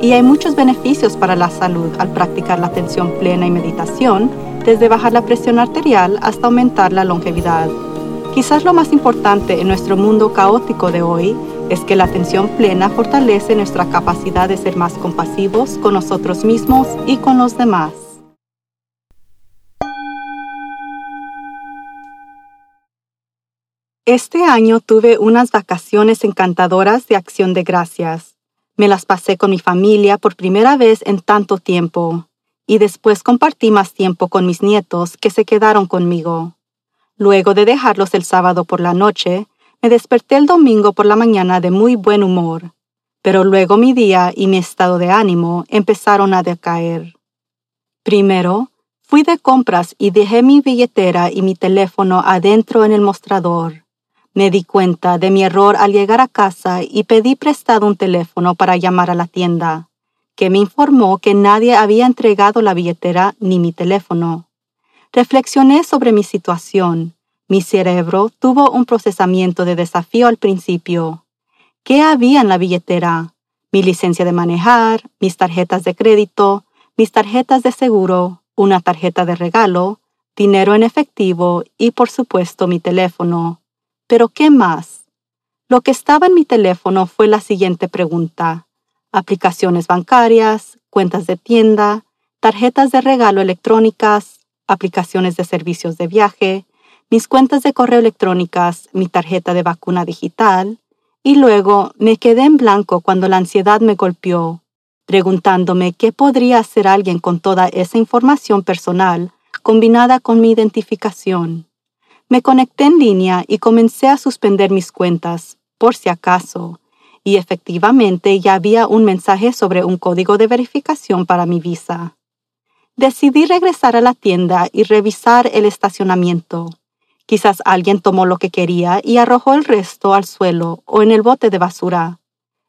Y hay muchos beneficios para la salud al practicar la atención plena y meditación, desde bajar la presión arterial hasta aumentar la longevidad. Quizás lo más importante en nuestro mundo caótico de hoy es que la atención plena fortalece nuestra capacidad de ser más compasivos con nosotros mismos y con los demás. Este año tuve unas vacaciones encantadoras de acción de gracias. Me las pasé con mi familia por primera vez en tanto tiempo, y después compartí más tiempo con mis nietos que se quedaron conmigo. Luego de dejarlos el sábado por la noche, me desperté el domingo por la mañana de muy buen humor, pero luego mi día y mi estado de ánimo empezaron a decaer. Primero, fui de compras y dejé mi billetera y mi teléfono adentro en el mostrador. Me di cuenta de mi error al llegar a casa y pedí prestado un teléfono para llamar a la tienda, que me informó que nadie había entregado la billetera ni mi teléfono. Reflexioné sobre mi situación mi cerebro tuvo un procesamiento de desafío al principio. ¿Qué había en la billetera? Mi licencia de manejar, mis tarjetas de crédito, mis tarjetas de seguro, una tarjeta de regalo, dinero en efectivo y por supuesto mi teléfono. Pero ¿qué más? Lo que estaba en mi teléfono fue la siguiente pregunta. Aplicaciones bancarias, cuentas de tienda, tarjetas de regalo electrónicas, aplicaciones de servicios de viaje, mis cuentas de correo electrónicas, mi tarjeta de vacuna digital, y luego me quedé en blanco cuando la ansiedad me golpeó, preguntándome qué podría hacer alguien con toda esa información personal combinada con mi identificación. Me conecté en línea y comencé a suspender mis cuentas, por si acaso, y efectivamente ya había un mensaje sobre un código de verificación para mi visa. Decidí regresar a la tienda y revisar el estacionamiento. Quizás alguien tomó lo que quería y arrojó el resto al suelo o en el bote de basura.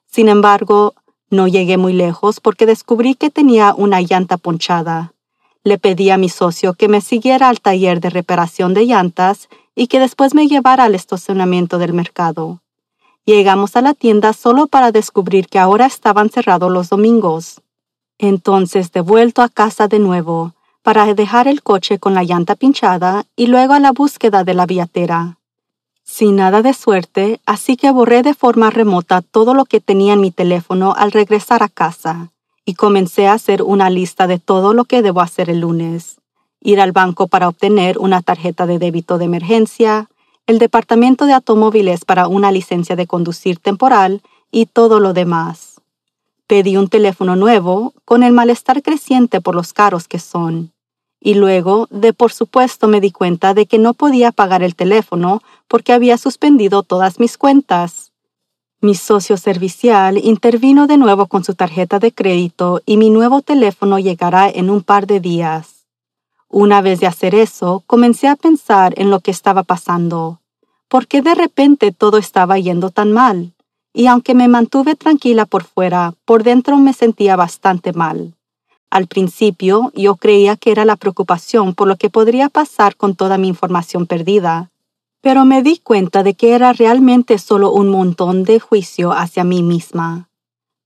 Sin embargo, no llegué muy lejos porque descubrí que tenía una llanta ponchada. Le pedí a mi socio que me siguiera al taller de reparación de llantas y que después me llevara al estacionamiento del mercado. Llegamos a la tienda solo para descubrir que ahora estaban cerrados los domingos. Entonces, de vuelto a casa de nuevo, para dejar el coche con la llanta pinchada y luego a la búsqueda de la billetera. Sin nada de suerte, así que borré de forma remota todo lo que tenía en mi teléfono al regresar a casa y comencé a hacer una lista de todo lo que debo hacer el lunes. Ir al banco para obtener una tarjeta de débito de emergencia, el departamento de automóviles para una licencia de conducir temporal y todo lo demás. Pedí un teléfono nuevo con el malestar creciente por los caros que son. Y luego, de por supuesto, me di cuenta de que no podía pagar el teléfono porque había suspendido todas mis cuentas. Mi socio servicial intervino de nuevo con su tarjeta de crédito y mi nuevo teléfono llegará en un par de días. Una vez de hacer eso, comencé a pensar en lo que estaba pasando. ¿Por qué de repente todo estaba yendo tan mal? Y aunque me mantuve tranquila por fuera, por dentro me sentía bastante mal. Al principio yo creía que era la preocupación por lo que podría pasar con toda mi información perdida, pero me di cuenta de que era realmente solo un montón de juicio hacia mí misma.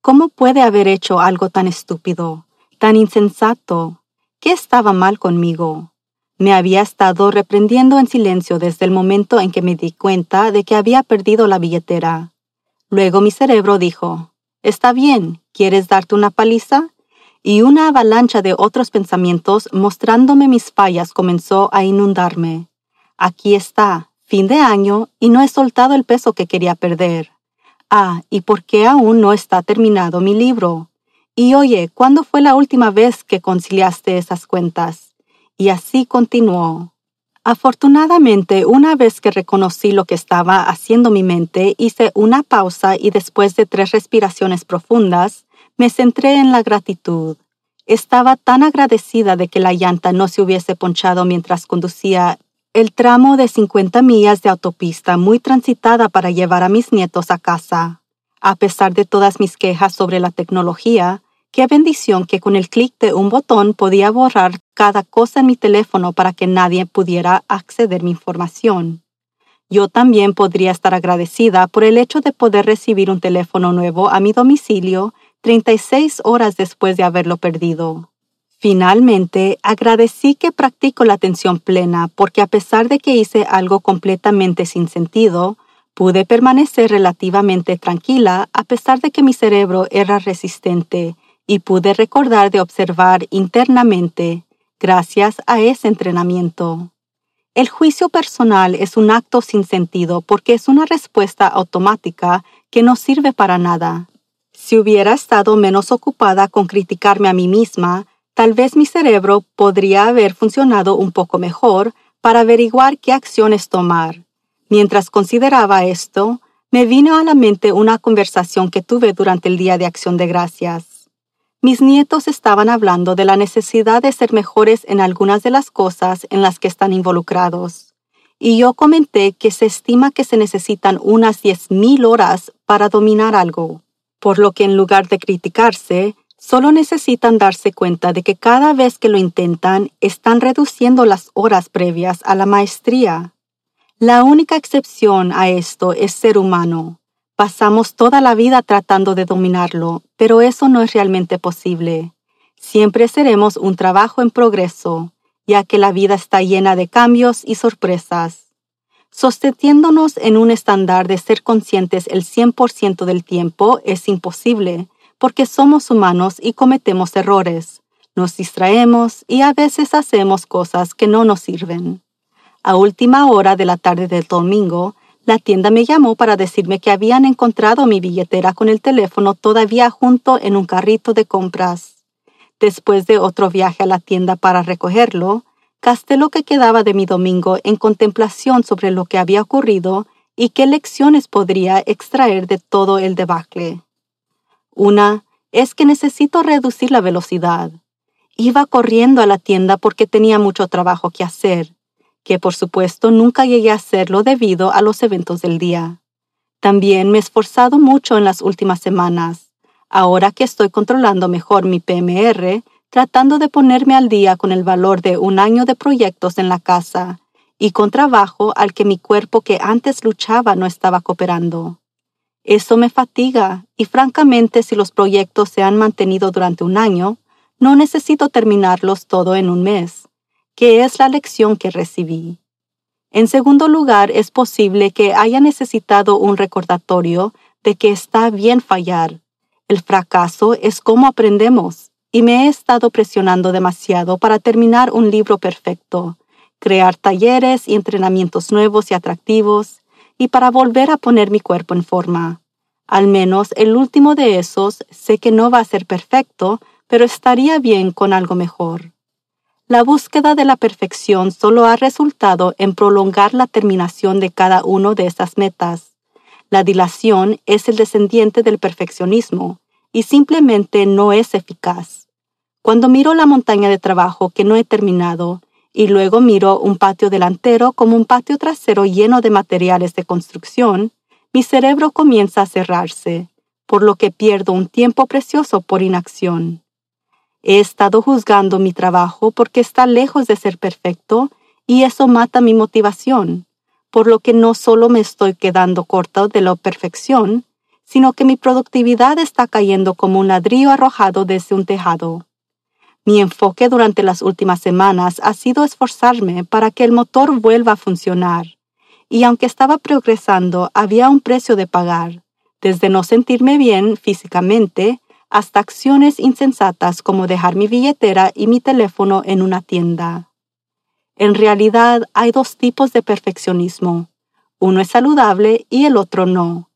¿Cómo puede haber hecho algo tan estúpido, tan insensato? ¿Qué estaba mal conmigo? Me había estado reprendiendo en silencio desde el momento en que me di cuenta de que había perdido la billetera. Luego mi cerebro dijo, Está bien, ¿quieres darte una paliza? y una avalancha de otros pensamientos mostrándome mis fallas comenzó a inundarme. Aquí está, fin de año, y no he soltado el peso que quería perder. Ah, ¿y por qué aún no está terminado mi libro? Y oye, ¿cuándo fue la última vez que conciliaste esas cuentas? Y así continuó. Afortunadamente, una vez que reconocí lo que estaba haciendo mi mente, hice una pausa y después de tres respiraciones profundas, me centré en la gratitud. Estaba tan agradecida de que la llanta no se hubiese ponchado mientras conducía el tramo de 50 millas de autopista muy transitada para llevar a mis nietos a casa. A pesar de todas mis quejas sobre la tecnología, Qué bendición que con el clic de un botón podía borrar cada cosa en mi teléfono para que nadie pudiera acceder mi información. Yo también podría estar agradecida por el hecho de poder recibir un teléfono nuevo a mi domicilio 36 horas después de haberlo perdido. Finalmente, agradecí que practico la atención plena porque a pesar de que hice algo completamente sin sentido, pude permanecer relativamente tranquila a pesar de que mi cerebro era resistente y pude recordar de observar internamente gracias a ese entrenamiento. El juicio personal es un acto sin sentido porque es una respuesta automática que no sirve para nada. Si hubiera estado menos ocupada con criticarme a mí misma, tal vez mi cerebro podría haber funcionado un poco mejor para averiguar qué acciones tomar. Mientras consideraba esto, me vino a la mente una conversación que tuve durante el Día de Acción de Gracias. Mis nietos estaban hablando de la necesidad de ser mejores en algunas de las cosas en las que están involucrados. Y yo comenté que se estima que se necesitan unas 10.000 horas para dominar algo, por lo que en lugar de criticarse, solo necesitan darse cuenta de que cada vez que lo intentan están reduciendo las horas previas a la maestría. La única excepción a esto es ser humano, Pasamos toda la vida tratando de dominarlo, pero eso no es realmente posible. Siempre seremos un trabajo en progreso, ya que la vida está llena de cambios y sorpresas. Sosteniéndonos en un estándar de ser conscientes el 100% del tiempo es imposible, porque somos humanos y cometemos errores. Nos distraemos y a veces hacemos cosas que no nos sirven. A última hora de la tarde del domingo, la tienda me llamó para decirme que habían encontrado mi billetera con el teléfono todavía junto en un carrito de compras. Después de otro viaje a la tienda para recogerlo, gasté lo que quedaba de mi domingo en contemplación sobre lo que había ocurrido y qué lecciones podría extraer de todo el debacle. Una es que necesito reducir la velocidad. Iba corriendo a la tienda porque tenía mucho trabajo que hacer que por supuesto nunca llegué a hacerlo debido a los eventos del día. También me he esforzado mucho en las últimas semanas, ahora que estoy controlando mejor mi PMR, tratando de ponerme al día con el valor de un año de proyectos en la casa y con trabajo al que mi cuerpo que antes luchaba no estaba cooperando. Eso me fatiga y francamente si los proyectos se han mantenido durante un año, no necesito terminarlos todo en un mes que es la lección que recibí. En segundo lugar, es posible que haya necesitado un recordatorio de que está bien fallar. El fracaso es como aprendemos, y me he estado presionando demasiado para terminar un libro perfecto, crear talleres y entrenamientos nuevos y atractivos, y para volver a poner mi cuerpo en forma. Al menos el último de esos sé que no va a ser perfecto, pero estaría bien con algo mejor. La búsqueda de la perfección solo ha resultado en prolongar la terminación de cada uno de esas metas. La dilación es el descendiente del perfeccionismo y simplemente no es eficaz. Cuando miro la montaña de trabajo que no he terminado y luego miro un patio delantero como un patio trasero lleno de materiales de construcción, mi cerebro comienza a cerrarse, por lo que pierdo un tiempo precioso por inacción. He estado juzgando mi trabajo porque está lejos de ser perfecto y eso mata mi motivación, por lo que no solo me estoy quedando corta de la perfección, sino que mi productividad está cayendo como un ladrillo arrojado desde un tejado. Mi enfoque durante las últimas semanas ha sido esforzarme para que el motor vuelva a funcionar, y aunque estaba progresando, había un precio de pagar, desde no sentirme bien físicamente hasta acciones insensatas como dejar mi billetera y mi teléfono en una tienda. En realidad hay dos tipos de perfeccionismo. Uno es saludable y el otro no.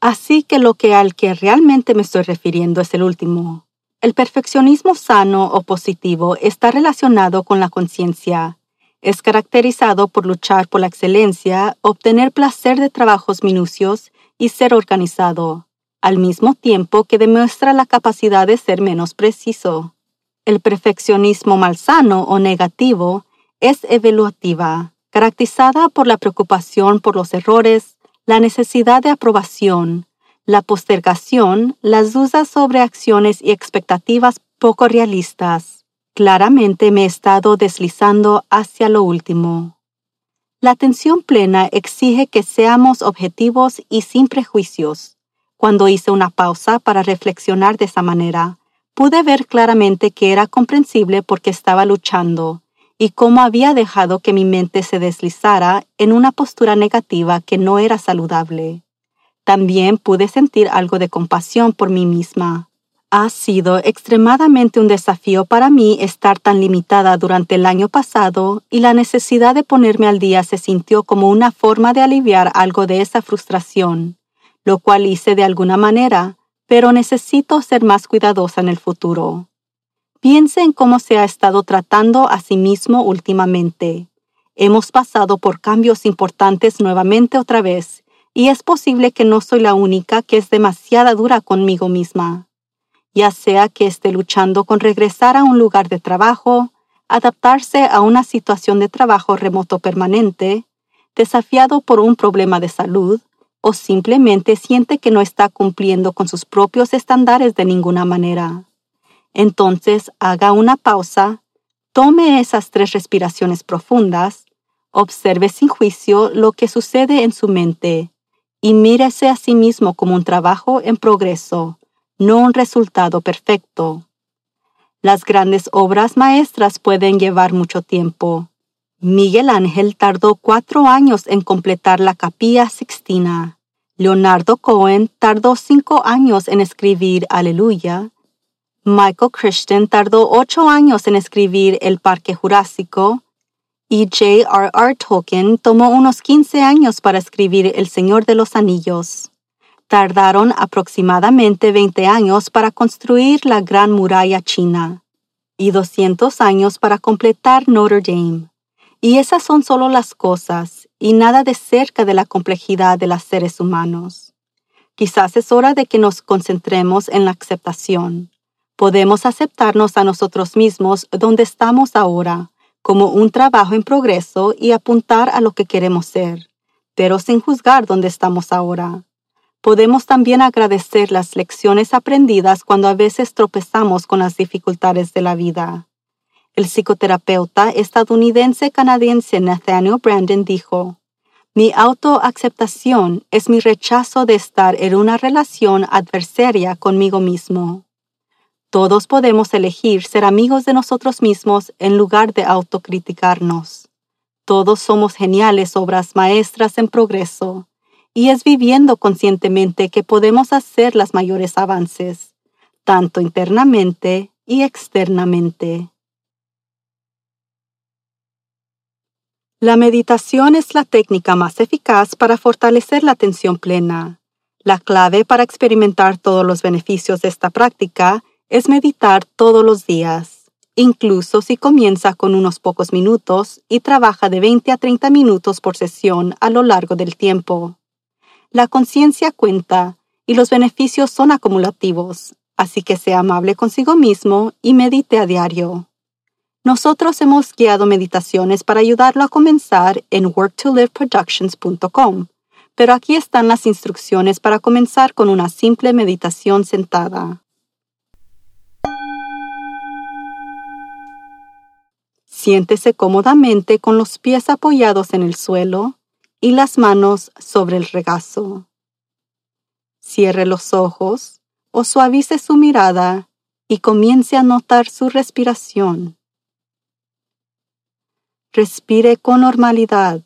Así que lo que al que realmente me estoy refiriendo es el último. El perfeccionismo sano o positivo está relacionado con la conciencia. es caracterizado por luchar por la excelencia, obtener placer de trabajos minucios y ser organizado, al mismo tiempo que demuestra la capacidad de ser menos preciso. El perfeccionismo malsano o negativo es evaluativa, caracterizada por la preocupación por los errores, la necesidad de aprobación, la postergación, las dudas sobre acciones y expectativas poco realistas. Claramente me he estado deslizando hacia lo último. La atención plena exige que seamos objetivos y sin prejuicios. Cuando hice una pausa para reflexionar de esa manera, pude ver claramente que era comprensible porque estaba luchando y cómo había dejado que mi mente se deslizara en una postura negativa que no era saludable. También pude sentir algo de compasión por mí misma ha sido extremadamente un desafío para mí estar tan limitada durante el año pasado y la necesidad de ponerme al día se sintió como una forma de aliviar algo de esa frustración, lo cual hice de alguna manera, pero necesito ser más cuidadosa en el futuro. Piense en cómo se ha estado tratando a sí mismo últimamente. Hemos pasado por cambios importantes nuevamente otra vez, y es posible que no soy la única que es demasiada dura conmigo misma ya sea que esté luchando con regresar a un lugar de trabajo, adaptarse a una situación de trabajo remoto permanente, desafiado por un problema de salud, o simplemente siente que no está cumpliendo con sus propios estándares de ninguna manera. Entonces haga una pausa, tome esas tres respiraciones profundas, observe sin juicio lo que sucede en su mente y mírese a sí mismo como un trabajo en progreso, no un resultado perfecto. Las grandes obras maestras pueden llevar mucho tiempo. Miguel Ángel tardó cuatro años en completar la capilla sixtina. Leonardo Cohen tardó cinco años en escribir Aleluya. Michael Christian tardó ocho años en escribir El Parque Jurásico. Y J.R.R. Tolkien tomó unos quince años para escribir El Señor de los Anillos tardaron aproximadamente 20 años para construir la Gran Muralla China y 200 años para completar Notre Dame. Y esas son solo las cosas y nada de cerca de la complejidad de los seres humanos. Quizás es hora de que nos concentremos en la aceptación. Podemos aceptarnos a nosotros mismos donde estamos ahora, como un trabajo en progreso y apuntar a lo que queremos ser, pero sin juzgar dónde estamos ahora Podemos también agradecer las lecciones aprendidas cuando a veces tropezamos con las dificultades de la vida. El psicoterapeuta estadounidense canadiense Nathaniel Brandon dijo, Mi autoaceptación es mi rechazo de estar en una relación adversaria conmigo mismo. Todos podemos elegir ser amigos de nosotros mismos en lugar de autocriticarnos. Todos somos geniales obras maestras en progreso y es viviendo conscientemente que podemos hacer los mayores avances, tanto internamente y externamente. La meditación es la técnica más eficaz para fortalecer la atención plena. La clave para experimentar todos los beneficios de esta práctica es meditar todos los días, incluso si comienza con unos pocos minutos y trabaja de 20 a 30 minutos por sesión a lo largo del tiempo. La conciencia cuenta y los beneficios son acumulativos, así que sea amable consigo mismo y medite a diario. Nosotros hemos guiado meditaciones para ayudarlo a comenzar en worktoliveproductions.com, pero aquí están las instrucciones para comenzar con una simple meditación sentada. Siéntese cómodamente con los pies apoyados en el suelo y las manos sobre el regazo. Cierre los ojos o suavice su mirada y comience a notar su respiración. Respire con normalidad,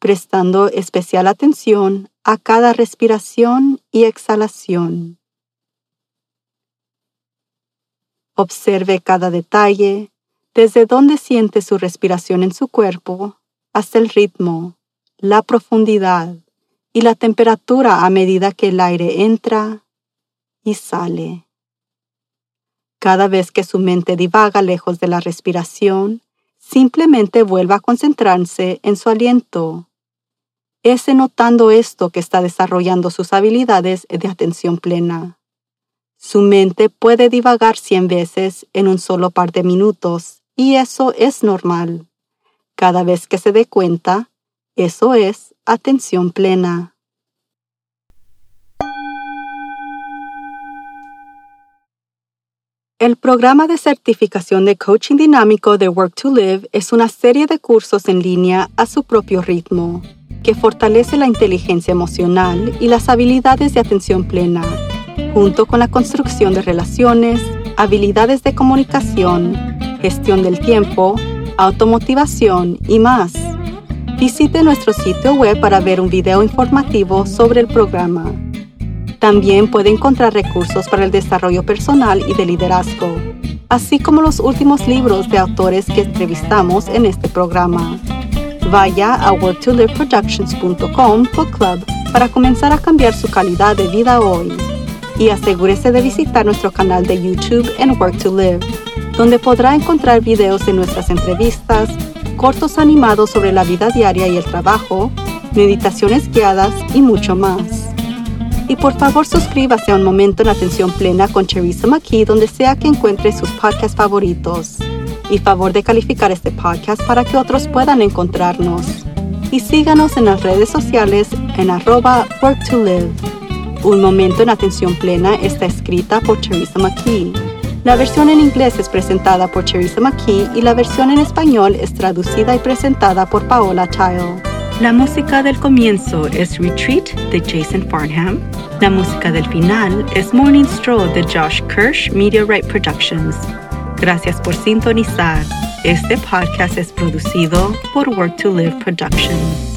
prestando especial atención a cada respiración y exhalación. Observe cada detalle, desde donde siente su respiración en su cuerpo hasta el ritmo la profundidad y la temperatura a medida que el aire entra y sale. Cada vez que su mente divaga lejos de la respiración, simplemente vuelva a concentrarse en su aliento. Es notando esto que está desarrollando sus habilidades de atención plena. Su mente puede divagar cien veces en un solo par de minutos, y eso es normal. Cada vez que se dé cuenta, eso es atención plena. El programa de certificación de coaching dinámico de Work to Live es una serie de cursos en línea a su propio ritmo, que fortalece la inteligencia emocional y las habilidades de atención plena, junto con la construcción de relaciones, habilidades de comunicación, gestión del tiempo, automotivación y más. Visite nuestro sitio web para ver un video informativo sobre el programa. También puede encontrar recursos para el desarrollo personal y de liderazgo, así como los últimos libros de autores que entrevistamos en este programa. Vaya a worktoliveproductions.com club para comenzar a cambiar su calidad de vida hoy. Y asegúrese de visitar nuestro canal de YouTube en Work to Live, donde podrá encontrar videos de nuestras entrevistas, cortos animados sobre la vida diaria y el trabajo, meditaciones guiadas y mucho más. Y por favor suscríbase a Un Momento en Atención Plena con Teresa McKee donde sea que encuentre sus podcasts favoritos. Y favor de calificar este podcast para que otros puedan encontrarnos. Y síganos en las redes sociales en arroba. Un Momento en Atención Plena está escrita por Teresa McKee. La versión en inglés es presentada por Teresa McKee y la versión en español es traducida y presentada por Paola Tile. La música del comienzo es Retreat de Jason Farnham. La música del final es Morning Stroll de Josh Kirsch Media Right Productions. Gracias por sintonizar. Este podcast es producido por Work to Live Productions.